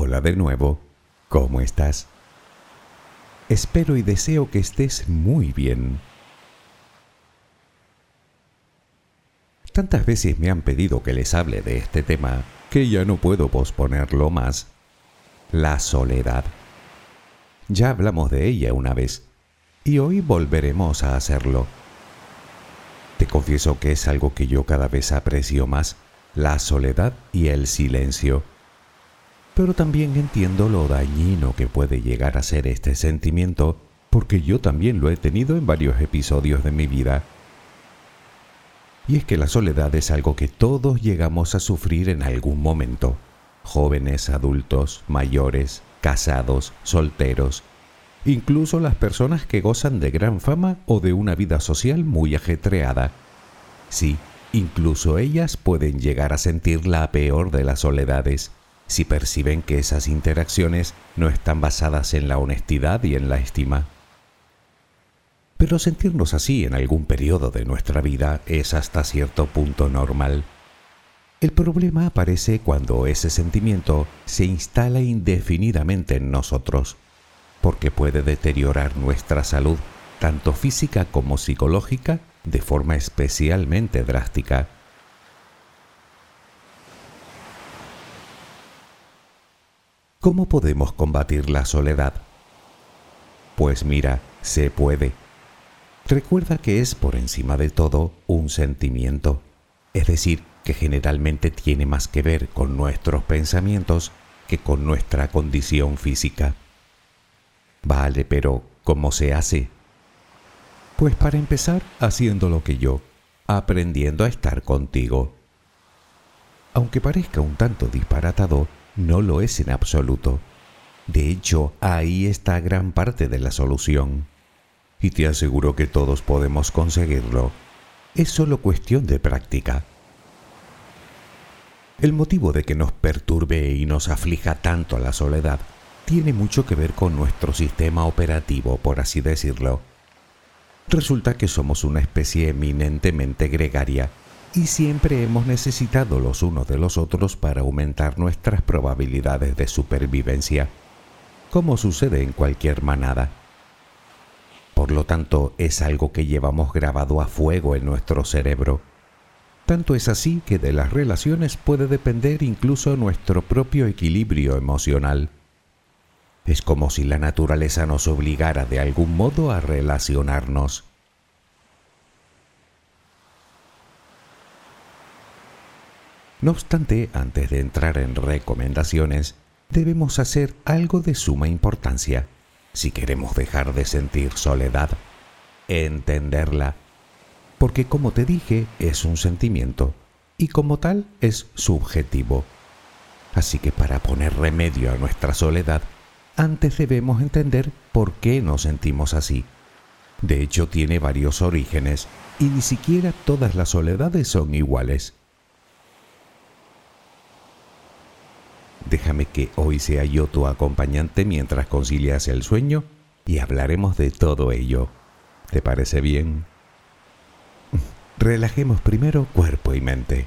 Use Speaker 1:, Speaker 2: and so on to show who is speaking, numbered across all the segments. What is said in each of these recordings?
Speaker 1: Hola de nuevo, ¿cómo estás? Espero y deseo que estés muy bien. Tantas veces me han pedido que les hable de este tema que ya no puedo posponerlo más. La soledad. Ya hablamos de ella una vez y hoy volveremos a hacerlo. Te confieso que es algo que yo cada vez aprecio más, la soledad y el silencio. Pero también entiendo lo dañino que puede llegar a ser este sentimiento, porque yo también lo he tenido en varios episodios de mi vida. Y es que la soledad es algo que todos llegamos a sufrir en algún momento. Jóvenes, adultos, mayores, casados, solteros, incluso las personas que gozan de gran fama o de una vida social muy ajetreada. Sí, incluso ellas pueden llegar a sentir la peor de las soledades si perciben que esas interacciones no están basadas en la honestidad y en la estima. Pero sentirnos así en algún periodo de nuestra vida es hasta cierto punto normal. El problema aparece cuando ese sentimiento se instala indefinidamente en nosotros, porque puede deteriorar nuestra salud, tanto física como psicológica, de forma especialmente drástica. ¿Cómo podemos combatir la soledad? Pues mira, se puede. Recuerda que es por encima de todo un sentimiento, es decir, que generalmente tiene más que ver con nuestros pensamientos que con nuestra condición física. Vale, pero ¿cómo se hace? Pues para empezar, haciendo lo que yo, aprendiendo a estar contigo. Aunque parezca un tanto disparatado, no lo es en absoluto. De hecho, ahí está gran parte de la solución. Y te aseguro que todos podemos conseguirlo. Es solo cuestión de práctica. El motivo de que nos perturbe y nos aflija tanto la soledad tiene mucho que ver con nuestro sistema operativo, por así decirlo. Resulta que somos una especie eminentemente gregaria y siempre hemos necesitado los unos de los otros para aumentar nuestras probabilidades de supervivencia, como sucede en cualquier manada. Por lo tanto, es algo que llevamos grabado a fuego en nuestro cerebro. Tanto es así que de las relaciones puede depender incluso nuestro propio equilibrio emocional. Es como si la naturaleza nos obligara de algún modo a relacionarnos. No obstante, antes de entrar en recomendaciones, debemos hacer algo de suma importancia si queremos dejar de sentir soledad, entenderla, porque como te dije, es un sentimiento y como tal es subjetivo. Así que para poner remedio a nuestra soledad, antes debemos entender por qué nos sentimos así. De hecho, tiene varios orígenes y ni siquiera todas las soledades son iguales. Déjame que hoy sea yo tu acompañante mientras concilias el sueño y hablaremos de todo ello. ¿Te parece bien? Relajemos primero cuerpo y mente.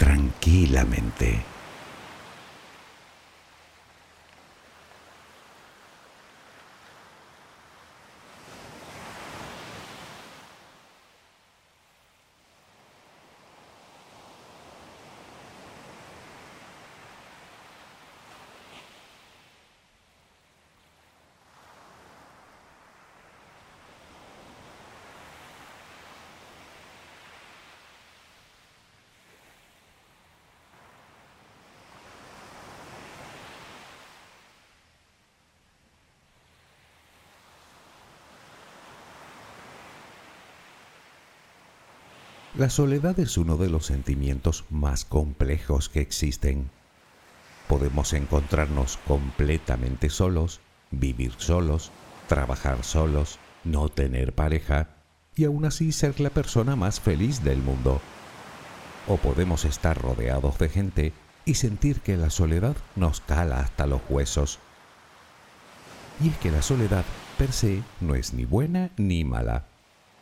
Speaker 1: tranquilamente. La soledad es uno de los sentimientos más complejos que existen. Podemos encontrarnos completamente solos, vivir solos, trabajar solos, no tener pareja y aún así ser la persona más feliz del mundo. O podemos estar rodeados de gente y sentir que la soledad nos cala hasta los huesos. Y es que la soledad per se no es ni buena ni mala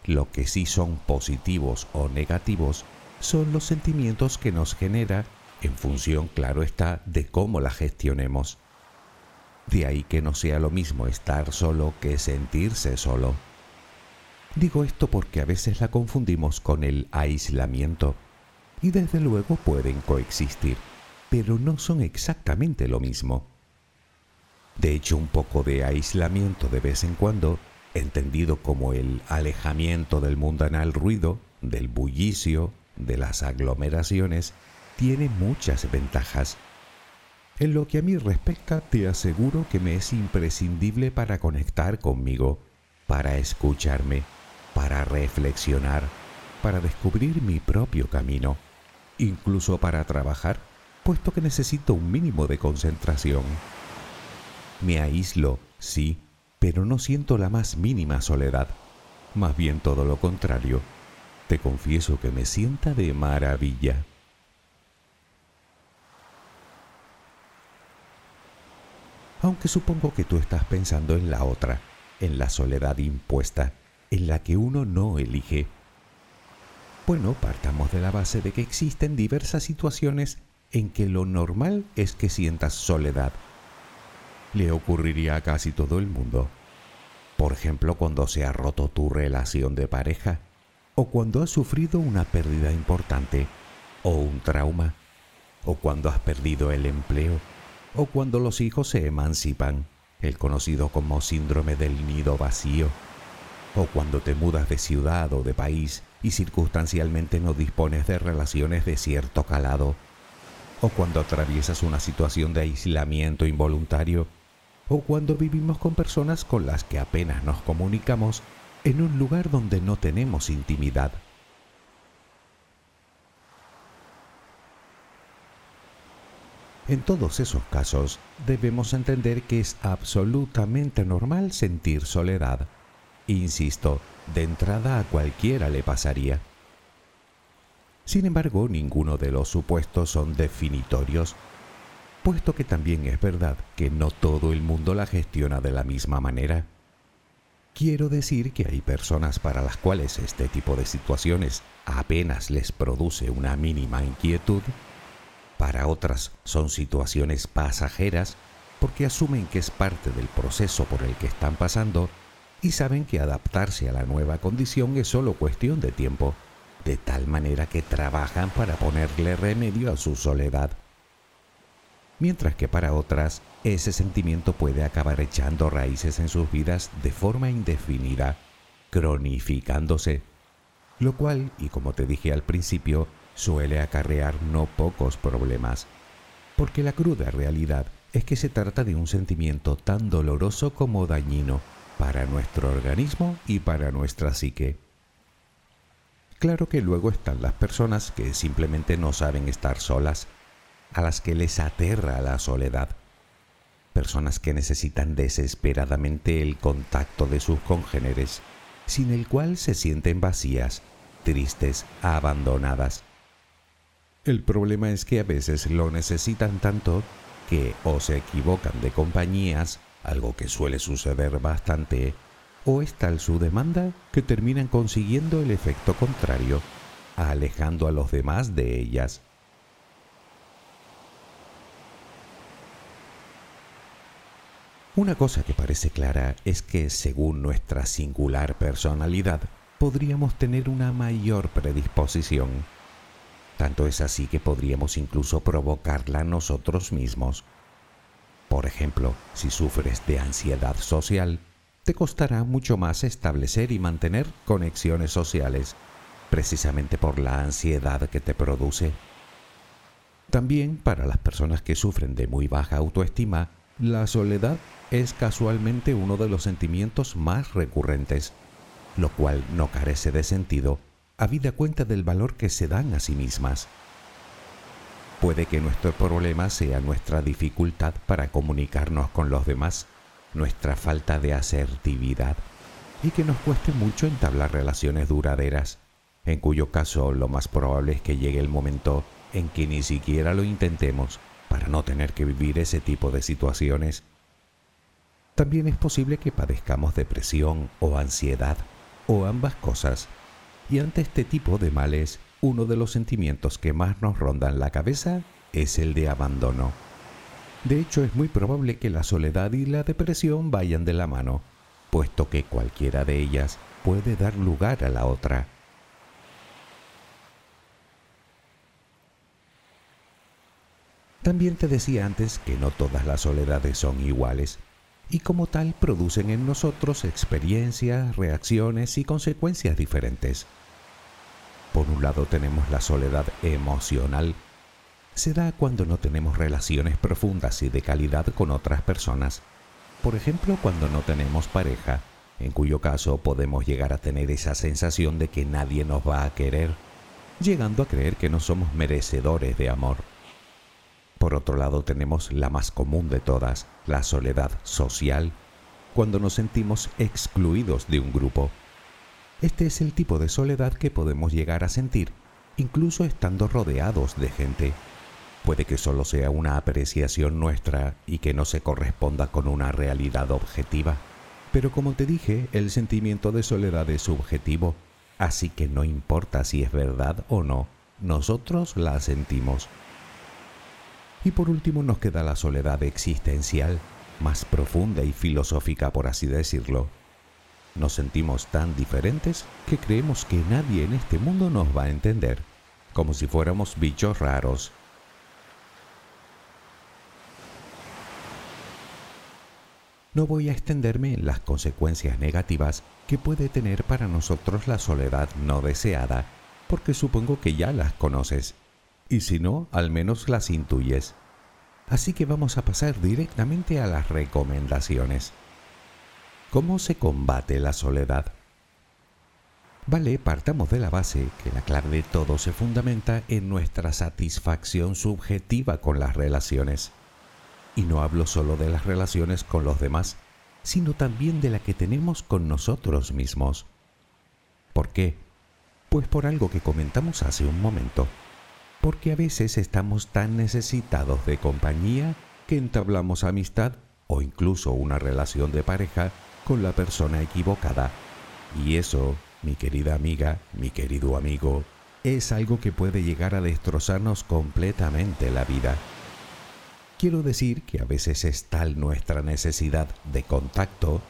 Speaker 1: lo que sí son positivos o negativos son los sentimientos que nos genera en función, claro está, de cómo la gestionemos. De ahí que no sea lo mismo estar solo que sentirse solo. Digo esto porque a veces la confundimos con el aislamiento y desde luego pueden coexistir, pero no son exactamente lo mismo. De hecho, un poco de aislamiento de vez en cuando entendido como el alejamiento del mundanal ruido, del bullicio, de las aglomeraciones, tiene muchas ventajas. En lo que a mí respecta, te aseguro que me es imprescindible para conectar conmigo, para escucharme, para reflexionar, para descubrir mi propio camino, incluso para trabajar, puesto que necesito un mínimo de concentración. Me aíslo, sí, pero no siento la más mínima soledad. Más bien todo lo contrario. Te confieso que me sienta de maravilla. Aunque supongo que tú estás pensando en la otra, en la soledad impuesta, en la que uno no elige. Bueno, partamos de la base de que existen diversas situaciones en que lo normal es que sientas soledad. Le ocurriría a casi todo el mundo. Por ejemplo, cuando se ha roto tu relación de pareja, o cuando has sufrido una pérdida importante, o un trauma, o cuando has perdido el empleo, o cuando los hijos se emancipan, el conocido como síndrome del nido vacío, o cuando te mudas de ciudad o de país y circunstancialmente no dispones de relaciones de cierto calado, o cuando atraviesas una situación de aislamiento involuntario, o cuando vivimos con personas con las que apenas nos comunicamos en un lugar donde no tenemos intimidad. En todos esos casos debemos entender que es absolutamente normal sentir soledad. Insisto, de entrada a cualquiera le pasaría. Sin embargo, ninguno de los supuestos son definitorios, puesto que también es verdad que no todo el mundo la gestiona de la misma manera. Quiero decir que hay personas para las cuales este tipo de situaciones apenas les produce una mínima inquietud, para otras son situaciones pasajeras porque asumen que es parte del proceso por el que están pasando y saben que adaptarse a la nueva condición es solo cuestión de tiempo de tal manera que trabajan para ponerle remedio a su soledad. Mientras que para otras, ese sentimiento puede acabar echando raíces en sus vidas de forma indefinida, cronificándose, lo cual, y como te dije al principio, suele acarrear no pocos problemas, porque la cruda realidad es que se trata de un sentimiento tan doloroso como dañino para nuestro organismo y para nuestra psique. Claro que luego están las personas que simplemente no saben estar solas, a las que les aterra la soledad. Personas que necesitan desesperadamente el contacto de sus congéneres, sin el cual se sienten vacías, tristes, abandonadas. El problema es que a veces lo necesitan tanto que o se equivocan de compañías, algo que suele suceder bastante, o es tal su demanda que terminan consiguiendo el efecto contrario, alejando a los demás de ellas. Una cosa que parece clara es que según nuestra singular personalidad podríamos tener una mayor predisposición. Tanto es así que podríamos incluso provocarla nosotros mismos. Por ejemplo, si sufres de ansiedad social, te costará mucho más establecer y mantener conexiones sociales, precisamente por la ansiedad que te produce. También para las personas que sufren de muy baja autoestima, la soledad es casualmente uno de los sentimientos más recurrentes, lo cual no carece de sentido, habida cuenta del valor que se dan a sí mismas. Puede que nuestro problema sea nuestra dificultad para comunicarnos con los demás, nuestra falta de asertividad y que nos cueste mucho entablar relaciones duraderas, en cuyo caso lo más probable es que llegue el momento en que ni siquiera lo intentemos para no tener que vivir ese tipo de situaciones. También es posible que padezcamos depresión o ansiedad o ambas cosas, y ante este tipo de males, uno de los sentimientos que más nos rondan la cabeza es el de abandono. De hecho, es muy probable que la soledad y la depresión vayan de la mano, puesto que cualquiera de ellas puede dar lugar a la otra. También te decía antes que no todas las soledades son iguales y como tal producen en nosotros experiencias, reacciones y consecuencias diferentes. Por un lado tenemos la soledad emocional, se da cuando no tenemos relaciones profundas y de calidad con otras personas. Por ejemplo, cuando no tenemos pareja, en cuyo caso podemos llegar a tener esa sensación de que nadie nos va a querer, llegando a creer que no somos merecedores de amor. Por otro lado tenemos la más común de todas, la soledad social, cuando nos sentimos excluidos de un grupo. Este es el tipo de soledad que podemos llegar a sentir, incluso estando rodeados de gente Puede que solo sea una apreciación nuestra y que no se corresponda con una realidad objetiva. Pero como te dije, el sentimiento de soledad es subjetivo, así que no importa si es verdad o no, nosotros la sentimos. Y por último nos queda la soledad existencial, más profunda y filosófica por así decirlo. Nos sentimos tan diferentes que creemos que nadie en este mundo nos va a entender, como si fuéramos bichos raros. No voy a extenderme en las consecuencias negativas que puede tener para nosotros la soledad no deseada, porque supongo que ya las conoces, y si no, al menos las intuyes. Así que vamos a pasar directamente a las recomendaciones. ¿Cómo se combate la soledad? Vale, partamos de la base que la clave de todo se fundamenta en nuestra satisfacción subjetiva con las relaciones. Y no hablo solo de las relaciones con los demás, sino también de la que tenemos con nosotros mismos. ¿Por qué? Pues por algo que comentamos hace un momento porque a veces estamos tan necesitados de compañía que entablamos amistad o incluso una relación de pareja con la persona equivocada. Y eso, mi querida amiga, mi querido amigo, es algo que puede llegar a destrozarnos completamente la vida. Quiero decir que a veces es tal nuestra necesidad de contacto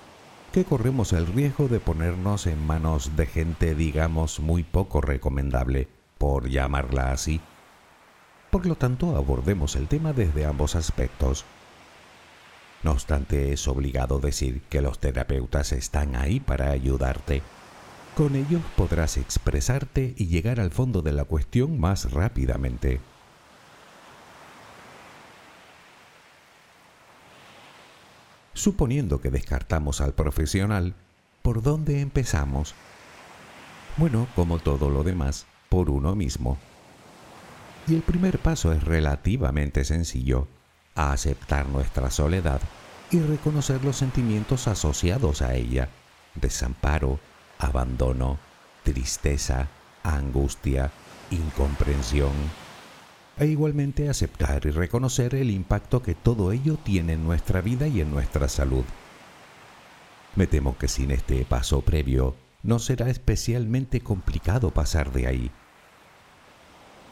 Speaker 1: que corremos el riesgo de ponernos en manos de gente, digamos, muy poco recomendable, por llamarla así. Por lo tanto, abordemos el tema desde ambos aspectos. No obstante, es obligado decir que los terapeutas están ahí para ayudarte. Con ellos podrás expresarte y llegar al fondo de la cuestión más rápidamente. Suponiendo que descartamos al profesional, ¿por dónde empezamos? Bueno, como todo lo demás, por uno mismo. Y el primer paso es relativamente sencillo, aceptar nuestra soledad y reconocer los sentimientos asociados a ella, desamparo, abandono, tristeza, angustia, incomprensión, e igualmente aceptar y reconocer el impacto que todo ello tiene en nuestra vida y en nuestra salud. Me temo que sin este paso previo no será especialmente complicado pasar de ahí.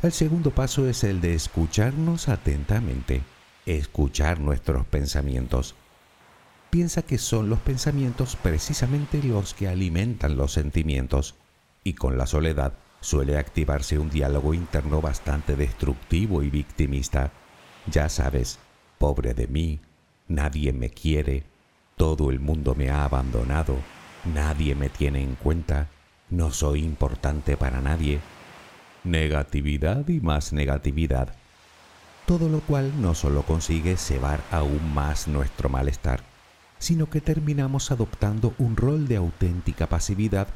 Speaker 1: El segundo paso es el de escucharnos atentamente, escuchar nuestros pensamientos. Piensa que son los pensamientos precisamente los que alimentan los sentimientos, y con la soledad suele activarse un diálogo interno bastante destructivo y victimista. Ya sabes, pobre de mí, nadie me quiere, todo el mundo me ha abandonado, nadie me tiene en cuenta, no soy importante para nadie negatividad y más negatividad, todo lo cual no solo consigue cebar aún más nuestro malestar, sino que terminamos adoptando un rol de auténtica pasividad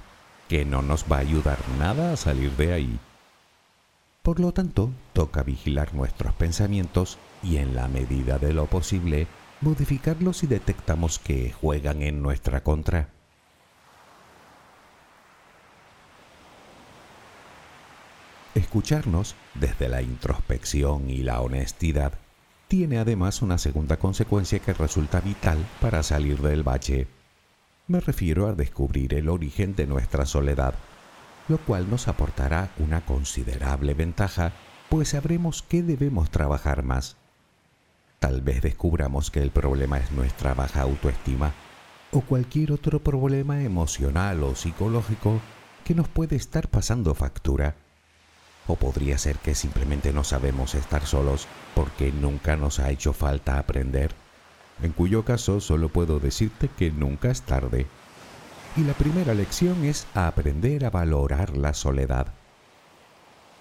Speaker 1: que no nos va a ayudar nada a salir de ahí. Por lo tanto, toca vigilar nuestros pensamientos y en la medida de lo posible, modificarlos si detectamos que juegan en nuestra contra. Escucharnos desde la introspección y la honestidad tiene además una segunda consecuencia que resulta vital para salir del bache. Me refiero a descubrir el origen de nuestra soledad, lo cual nos aportará una considerable ventaja, pues sabremos qué debemos trabajar más. Tal vez descubramos que el problema es nuestra baja autoestima o cualquier otro problema emocional o psicológico que nos puede estar pasando factura o podría ser que simplemente no sabemos estar solos porque nunca nos ha hecho falta aprender, en cuyo caso solo puedo decirte que nunca es tarde. Y la primera lección es aprender a valorar la soledad.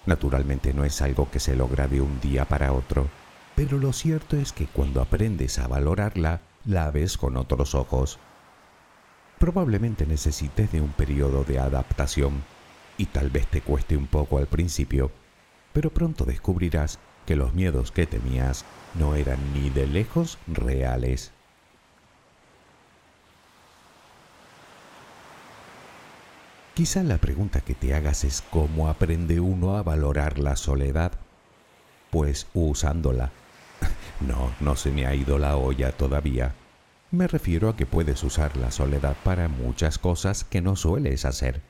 Speaker 1: Naturalmente no es algo que se logra de un día para otro, pero lo cierto es que cuando aprendes a valorarla, la ves con otros ojos. Probablemente necesites de un periodo de adaptación y tal vez te cueste un poco al principio, pero pronto descubrirás que los miedos que temías no eran ni de lejos reales. Quizá la pregunta que te hagas es cómo aprende uno a valorar la soledad. pues usándola. No, no se me ha ido la olla todavía. Me refiero a que puedes usar la soledad para muchas cosas que no sueles hacer.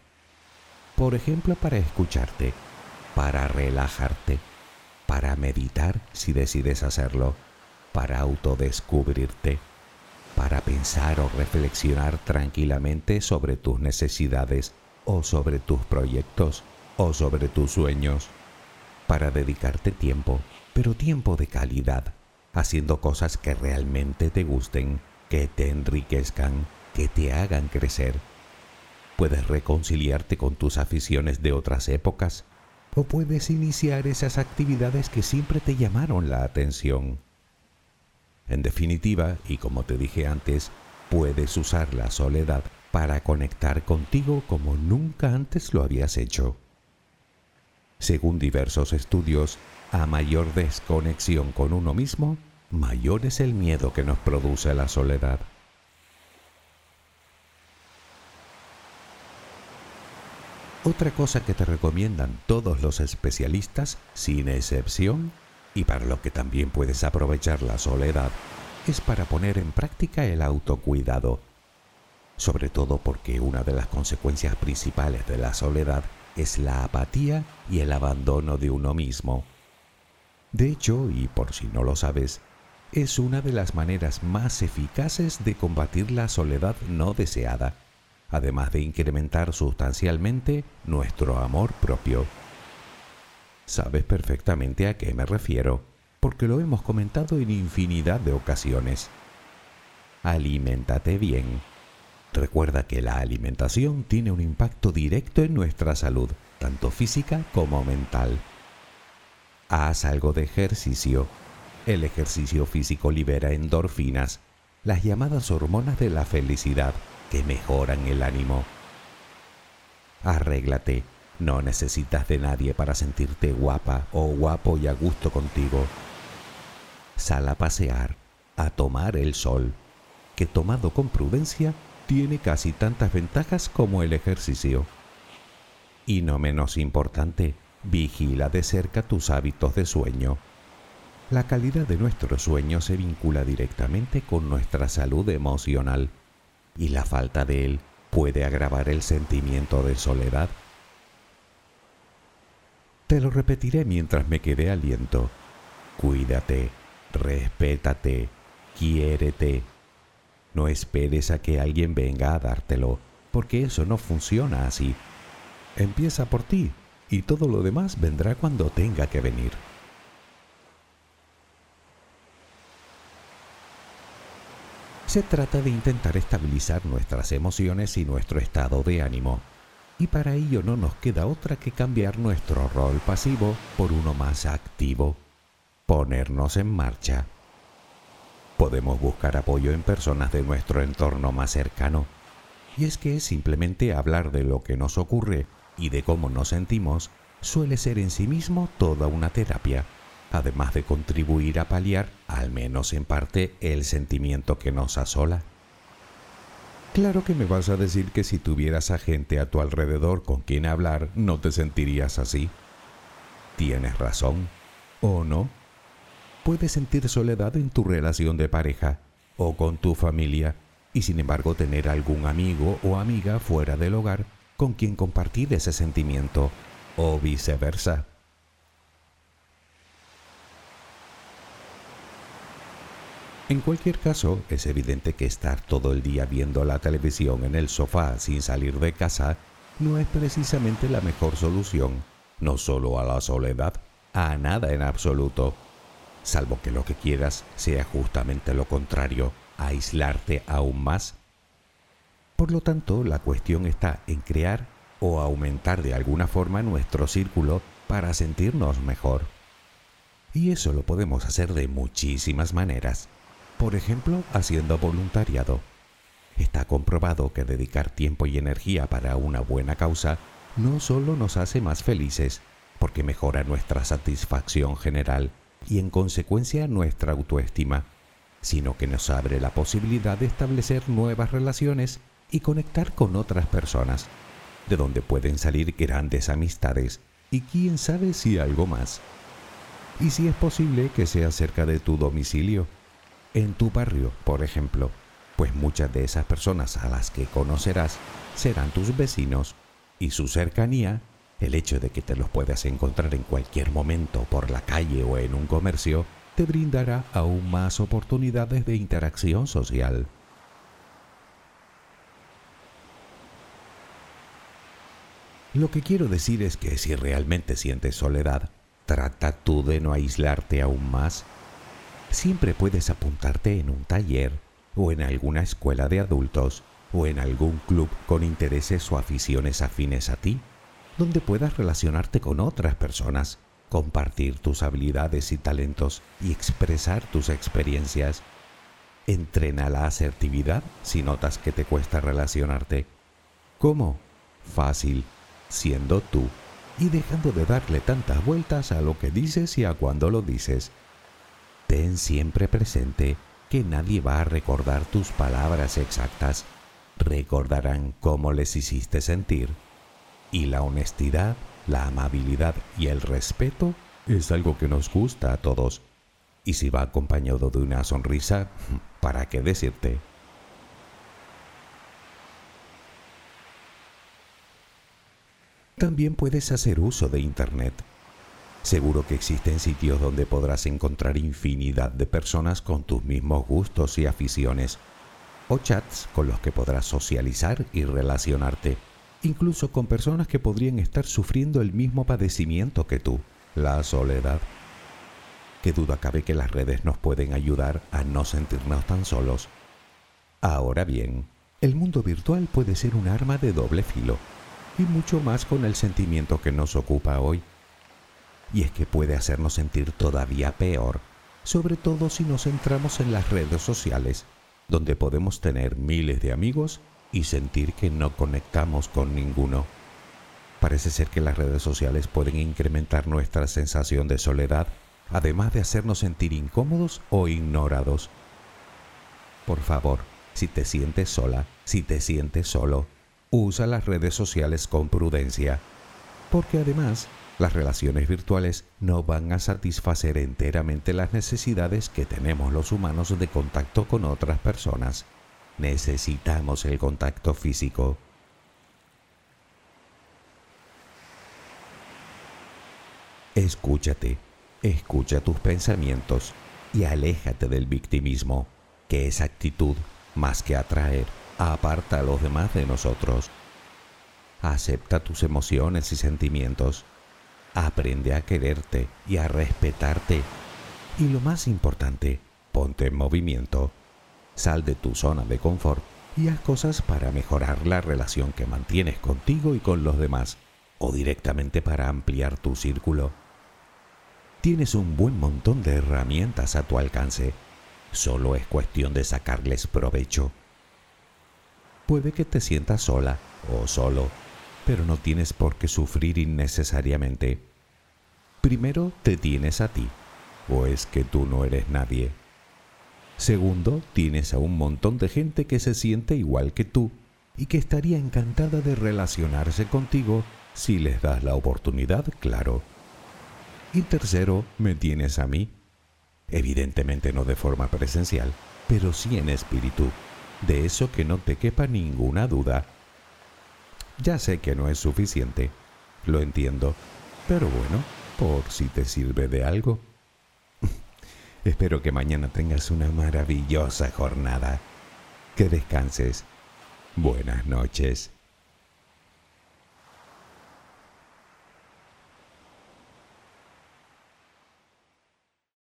Speaker 1: Por ejemplo, para escucharte, para relajarte, para meditar si decides hacerlo, para autodescubrirte, para pensar o reflexionar tranquilamente sobre tus necesidades o sobre tus proyectos o sobre tus sueños, para dedicarte tiempo, pero tiempo de calidad haciendo cosas que realmente te gusten, que te enriquezcan, que te hagan crecer. Puedes reconciliarte con tus aficiones de otras épocas o puedes iniciar esas actividades que siempre te llamaron la atención. En definitiva, y como te dije antes, puedes usar la soledad para conectar contigo como nunca antes lo habías hecho. Según diversos estudios, a mayor desconexión con uno mismo, mayor es el miedo que nos produce la soledad. Otra cosa que te recomiendan todos los especialistas, sin excepción, y para lo que también puedes aprovechar la soledad, es para poner en práctica el autocuidado. Sobre todo porque una de las consecuencias principales de la soledad es la apatía y el abandono de uno mismo. De hecho, y por si no lo sabes, es una de las maneras más eficaces de combatir la soledad no deseada, además de incrementar sustancialmente nuestro amor propio. Sabes perfectamente a qué me refiero, porque lo hemos comentado en infinidad de ocasiones. Aliméntate bien. Recuerda que la alimentación tiene un impacto directo en nuestra salud, tanto física como mental. Haz algo de ejercicio. El ejercicio físico libera endorfinas, las llamadas hormonas de la felicidad, que mejoran el ánimo. Arréglate. No necesitas de nadie para sentirte guapa o guapo y a gusto contigo. Sal a pasear, a tomar el sol, que tomado con prudencia tiene casi tantas ventajas como el ejercicio. Y no menos importante, vigila de cerca tus hábitos de sueño. La calidad de nuestro sueño se vincula directamente con nuestra salud emocional y la falta de él puede agravar el sentimiento de soledad te lo repetiré mientras me quede aliento. Cuídate, respétate, quiérete. No esperes a que alguien venga a dártelo, porque eso no funciona así. Empieza por ti y todo lo demás vendrá cuando tenga que venir. Se trata de intentar estabilizar nuestras emociones y nuestro estado de ánimo. Y para ello no nos queda otra que cambiar nuestro rol pasivo por uno más activo, ponernos en marcha. Podemos buscar apoyo en personas de nuestro entorno más cercano, y es que simplemente hablar de lo que nos ocurre y de cómo nos sentimos suele ser en sí mismo toda una terapia, además de contribuir a paliar, al menos en parte, el sentimiento que nos asola. Claro que me vas a decir que si tuvieras a gente a tu alrededor con quien hablar, no te sentirías así. Tienes razón, ¿o no? Puedes sentir soledad en tu relación de pareja o con tu familia y sin embargo tener algún amigo o amiga fuera del hogar con quien compartir ese sentimiento o viceversa. En cualquier caso, es evidente que estar todo el día viendo la televisión en el sofá sin salir de casa no es precisamente la mejor solución, no solo a la soledad, a nada en absoluto, salvo que lo que quieras sea justamente lo contrario, aislarte aún más. Por lo tanto, la cuestión está en crear o aumentar de alguna forma nuestro círculo para sentirnos mejor. Y eso lo podemos hacer de muchísimas maneras por ejemplo, haciendo voluntariado. Está comprobado que dedicar tiempo y energía para una buena causa no solo nos hace más felices, porque mejora nuestra satisfacción general y en consecuencia nuestra autoestima, sino que nos abre la posibilidad de establecer nuevas relaciones y conectar con otras personas, de donde pueden salir grandes amistades y quién sabe si algo más. Y si es posible que sea cerca de tu domicilio, en tu barrio, por ejemplo, pues muchas de esas personas a las que conocerás serán tus vecinos y su cercanía, el hecho de que te los puedas encontrar en cualquier momento por la calle o en un comercio, te brindará aún más oportunidades de interacción social. Lo que quiero decir es que si realmente sientes soledad, trata tú de no aislarte aún más. Siempre puedes apuntarte en un taller o en alguna escuela de adultos o en algún club con intereses o aficiones afines a ti, donde puedas relacionarte con otras personas, compartir tus habilidades y talentos y expresar tus experiencias. Entrena la asertividad si notas que te cuesta relacionarte. ¿Cómo? Fácil siendo tú y dejando de darle tantas vueltas a lo que dices y a cuando lo dices. Ten siempre presente que nadie va a recordar tus palabras exactas, recordarán cómo les hiciste sentir. Y la honestidad, la amabilidad y el respeto es algo que nos gusta a todos. Y si va acompañado de una sonrisa, ¿para qué decirte? También puedes hacer uso de Internet. Seguro que existen sitios donde podrás encontrar infinidad de personas con tus mismos gustos y aficiones, o chats con los que podrás socializar y relacionarte, incluso con personas que podrían estar sufriendo el mismo padecimiento que tú, la soledad. Qué duda cabe que las redes nos pueden ayudar a no sentirnos tan solos. Ahora bien, el mundo virtual puede ser un arma de doble filo y mucho más con el sentimiento que nos ocupa hoy. Y es que puede hacernos sentir todavía peor, sobre todo si nos centramos en las redes sociales, donde podemos tener miles de amigos y sentir que no conectamos con ninguno. Parece ser que las redes sociales pueden incrementar nuestra sensación de soledad, además de hacernos sentir incómodos o ignorados. Por favor, si te sientes sola, si te sientes solo, usa las redes sociales con prudencia, porque además las relaciones virtuales no van a satisfacer enteramente las necesidades que tenemos los humanos de contacto con otras personas. Necesitamos el contacto físico. Escúchate, escucha tus pensamientos y aléjate del victimismo, que es actitud más que atraer aparta a los demás de nosotros. Acepta tus emociones y sentimientos. Aprende a quererte y a respetarte. Y lo más importante, ponte en movimiento. Sal de tu zona de confort y haz cosas para mejorar la relación que mantienes contigo y con los demás, o directamente para ampliar tu círculo. Tienes un buen montón de herramientas a tu alcance. Solo es cuestión de sacarles provecho Puede que te sientas sola o solo, pero no tienes por qué sufrir innecesariamente. Primero te tienes a ti, o es que tú no eres nadie. Segundo, tienes a un montón de gente que se siente igual que tú y que estaría encantada de relacionarse contigo si les das la oportunidad, claro. Y tercero, me tienes a mí. Evidentemente no de forma presencial, pero sí en espíritu de eso que no te quepa ninguna duda. Ya sé que no es suficiente, lo entiendo, pero bueno, por si te sirve de algo. Espero que mañana tengas una maravillosa jornada. Que descanses. Buenas noches.